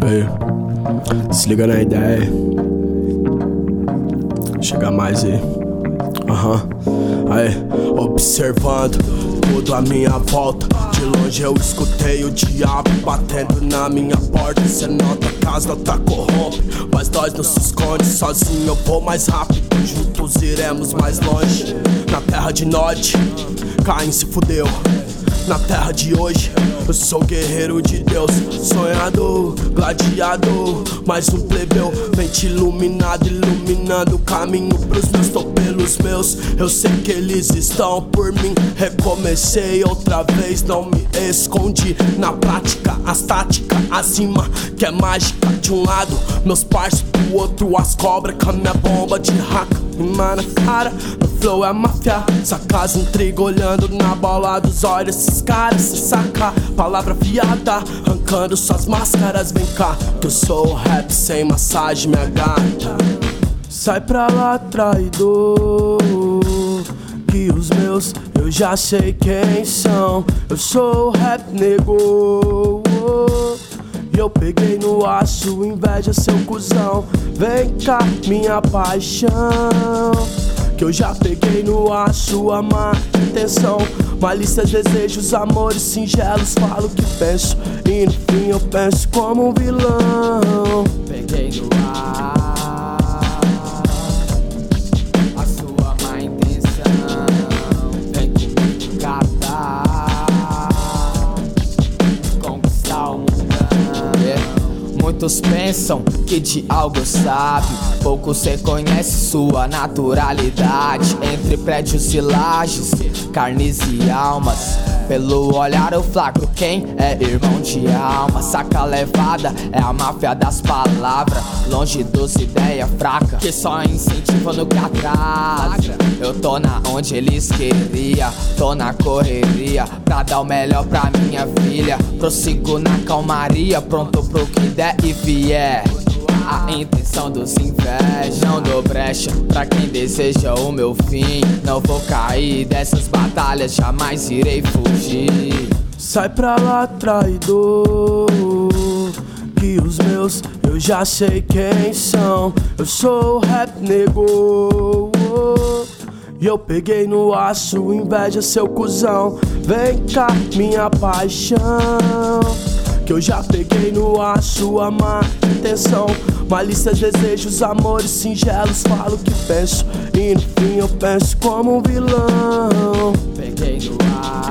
Aí, se liga na ideia. Chega mais aí. Aham. Aí, observando tudo à minha volta. De longe eu escutei o diabo batendo na minha porta. Cê nota que as notas corrompe, mas nós não se esconde. Sozinho eu vou mais rápido, juntos iremos mais longe. Na terra de norte, Caim se fudeu. Na terra de hoje, eu sou guerreiro de Deus, sonhador, gladiador, mais um plebeu, mente iluminado, iluminando o caminho pros meus, tô pelos meus. Eu sei que eles estão por mim. Recomecei outra vez, não me escondi. Na prática, as táticas acima, que é mágica de um lado, meus parceiros do outro, as cobras com a minha bomba de raca. Na cara, flow é máfia. Sacas trigo olhando na bola dos olhos. Esses caras se saca, palavra fiada. Arrancando suas máscaras, vem cá. Que eu sou o rap sem massagem, minha gata. Sai pra lá, traidor. Que os meus eu já sei quem são. Eu sou o rap nego. E eu peguei no aço, inveja seu cuzão. Vem cá, minha paixão. Que eu já peguei no aço, a má intenção. Malícias, desejos, amores singelos. Falo o que penso, e no fim eu penso como um vilão. Peguei no ar Muitos pensam que de algo sabe, poucos reconhecem sua naturalidade. Entre prédios e lajes, carnes e almas. Pelo olhar eu flagro quem é irmão de alma. Saca levada é a máfia das palavras. Longe dos ideias fracas que só incentivam no que atrasa. Eu tô na onde eles queria, tô na correria pra dar o melhor pra minha filha. Prossigo na calmaria, pronto pro que der e vier. A intenção dos invejas Não dou brecha pra quem deseja o meu fim Não vou cair dessas batalhas, jamais irei fugir Sai pra lá, traidor. Que os meus eu já sei quem são. Eu sou o rap nego. E eu peguei no aço, inveja seu cuzão. Vem cá, minha paixão. Que eu já peguei no aço, a má intenção. Malícias, desejos, amores singelos. Falo o que penso, e no fim eu penso como um vilão. Peguei no ar